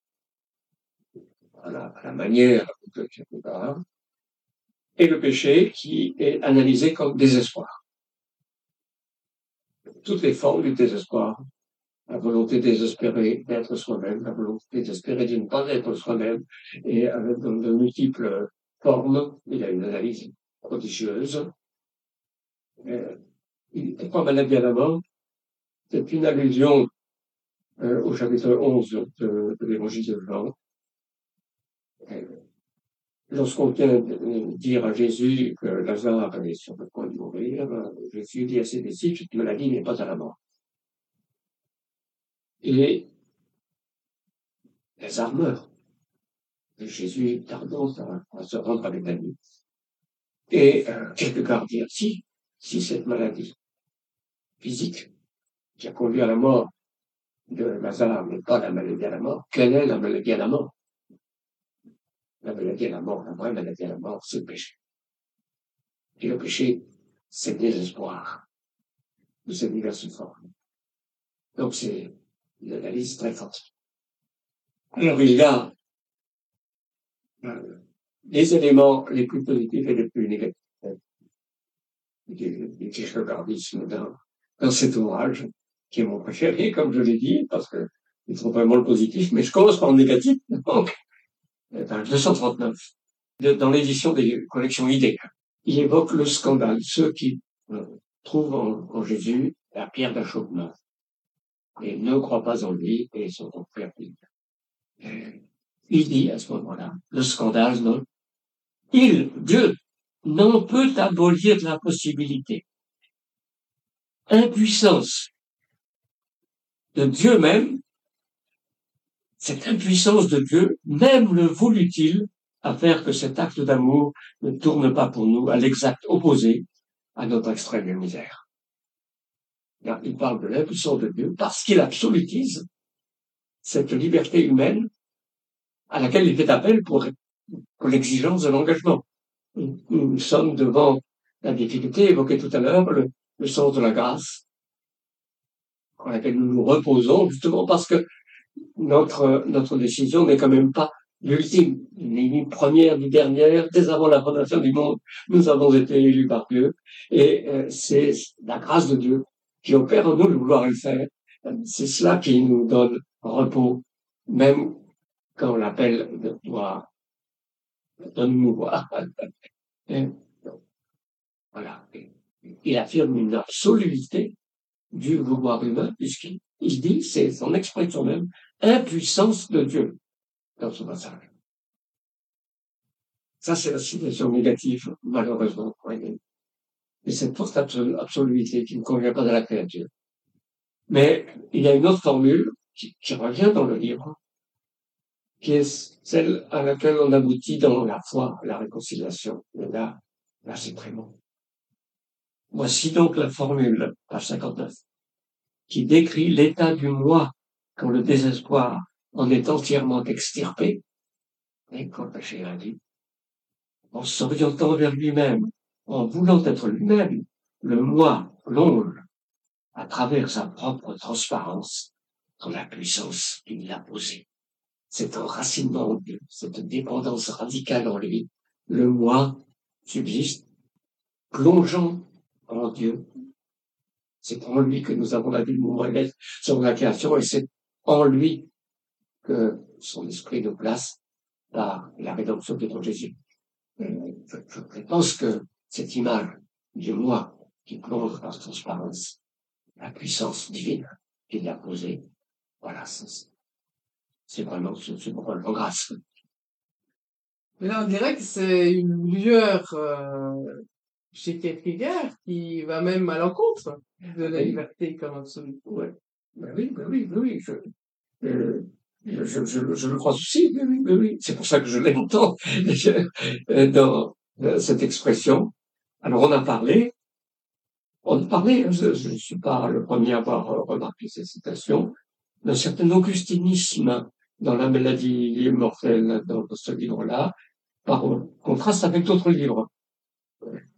Voilà, à la manière de Kierkegaard. Et le péché qui est analysé comme désespoir. Toutes les formes du désespoir la volonté désespérée d'être soi-même, la volonté désespérée de ne pas être soi-même, et avec de, multiples formes, il y a une analyse prodigieuse. Euh, pourquoi maladie à la mort C'est une allusion euh, au chapitre 11 de, l'évangile de Jean. Lorsqu'on vient dire à Jésus que Lazare est sur le point de mourir, Jésus dit à ses disciples, cette maladie n'est pas à la mort et les armeurs de Jésus tardant à, se rendre la nuit. Et euh, quelque dire, si, si cette maladie physique qui a conduit à la mort de Lazare n'est pas la maladie à la mort, quelle est la maladie à la mort? La maladie à la mort, la vraie maladie à la mort, c'est le péché. Et le péché, c'est le désespoir de ces diverses formes. Donc c'est une analyse très forte. Alors il y a euh, les éléments les plus positifs et les plus négatifs du, du dans, dans cet ouvrage. qui est mon préféré, comme je l'ai dit, parce que ils sont vraiment le positif, mais je commence par le négatif, donc, page 239, dans l'édition des collections idées. Il évoque le scandale, ceux qui euh, trouvent en, Jésus la pierre d'achoppement et ne croient pas en lui et sont en perdus. Il dit à ce moment-là, le scandale, non, il, Dieu, n'en peut abolir la possibilité. Impuissance de Dieu même, cette impuissance de Dieu, même le voulut-il, à faire que cet acte d'amour ne tourne pas pour nous à l'exact opposé à notre extrême misère. Il parle de l'impuissance de Dieu parce qu'il absolutise cette liberté humaine à laquelle il fait appel pour, l'exigence de l'engagement. Nous sommes devant la difficulté évoquée tout à l'heure, le, le sens de la grâce, dans laquelle nous nous reposons, justement parce que notre, notre décision n'est quand même pas l'ultime, ni première ni dernière. Dès avant la fondation du monde, nous avons été élus par Dieu, et euh, c'est la grâce de Dieu qui opère en nous de vouloir le faire. C'est cela qui nous donne repos, même quand l'appel doit donne-nous voir. voilà. Il affirme une absoluité du vouloir humain, puisqu'il dit, c'est son expression même, impuissance de Dieu dans ce passage. Ça, c'est la situation négative, malheureusement, Et cette forte absoluité qui ne convient pas de la créature. Mais il y a une autre formule qui, revient dans le livre, qui est celle à laquelle on aboutit dans la foi, la réconciliation. Et là, là, c'est bon. Voici donc la formule, page 59, qui décrit l'état du moi quand le désespoir en est entièrement extirpé, et quand péché dit, en s'orientant vers lui-même, en voulant être lui-même, le moi plonge à travers sa propre transparence dans la puissance qu'il a posée. Cet enracinement, cette dépendance radicale en lui, le moi subsiste, plongeant en Dieu. C'est en lui que nous avons la vie de sur la création et c'est en lui que son esprit nous place par la rédemption de Jésus. Je, pense que cette image du moi qui plonge dans transparence, la puissance divine qu'il a posée, voilà, c'est vraiment ce pourquoi grâce.
Mais là, on dirait que c'est une lueur euh, chez Kierkegaard qui va même à l'encontre de la liberté comme absolue.
Ouais. Ben oui, ben oui, ben oui. Je, euh, je, je, je, le crois aussi, ben oui, ben oui. C'est pour ça que je l'aime tant euh, dans euh, cette expression. Alors on a parlé, on a parlé, hein, je ne suis pas le premier à avoir remarqué ces citations, d'un certain augustinisme dans la maladie mortelle dans ce livre-là, par contraste avec d'autres livres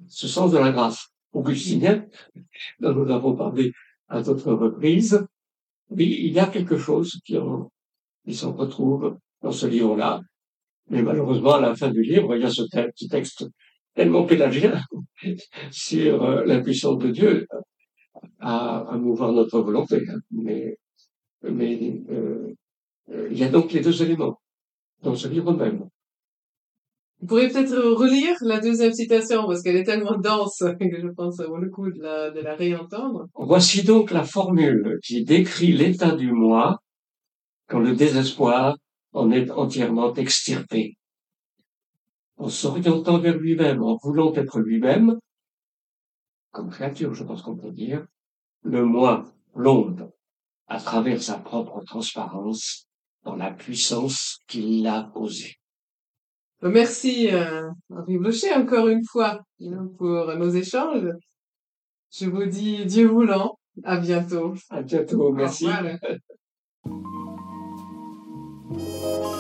ce sens de la grâce augustinien, dont nous avons parlé à d'autres reprises, oui, il y a quelque chose qui, en, qui se retrouve dans ce livre-là. Mais malheureusement, à la fin du livre, il y a ce petit texte tellement pélagien sur euh, l'impuissance de Dieu à, à mouvoir notre volonté. Hein. Mais, mais euh, euh, il y a donc les deux éléments dans ce livre même.
Vous pourriez peut-être relire la deuxième citation parce qu'elle est tellement dense que je pense avoir le coup de la, de la réentendre.
Voici donc la formule qui décrit l'état du moi quand le désespoir en est entièrement extirpé. En s'orientant vers lui-même, en voulant être lui-même, comme créature, je pense qu'on peut dire, le moi plombe à travers sa propre transparence dans la puissance qu'il a posée.
Merci, euh, Henri Blocher, encore une fois, pour nos échanges. Je vous dis Dieu voulant. À bientôt.
À bientôt. Merci.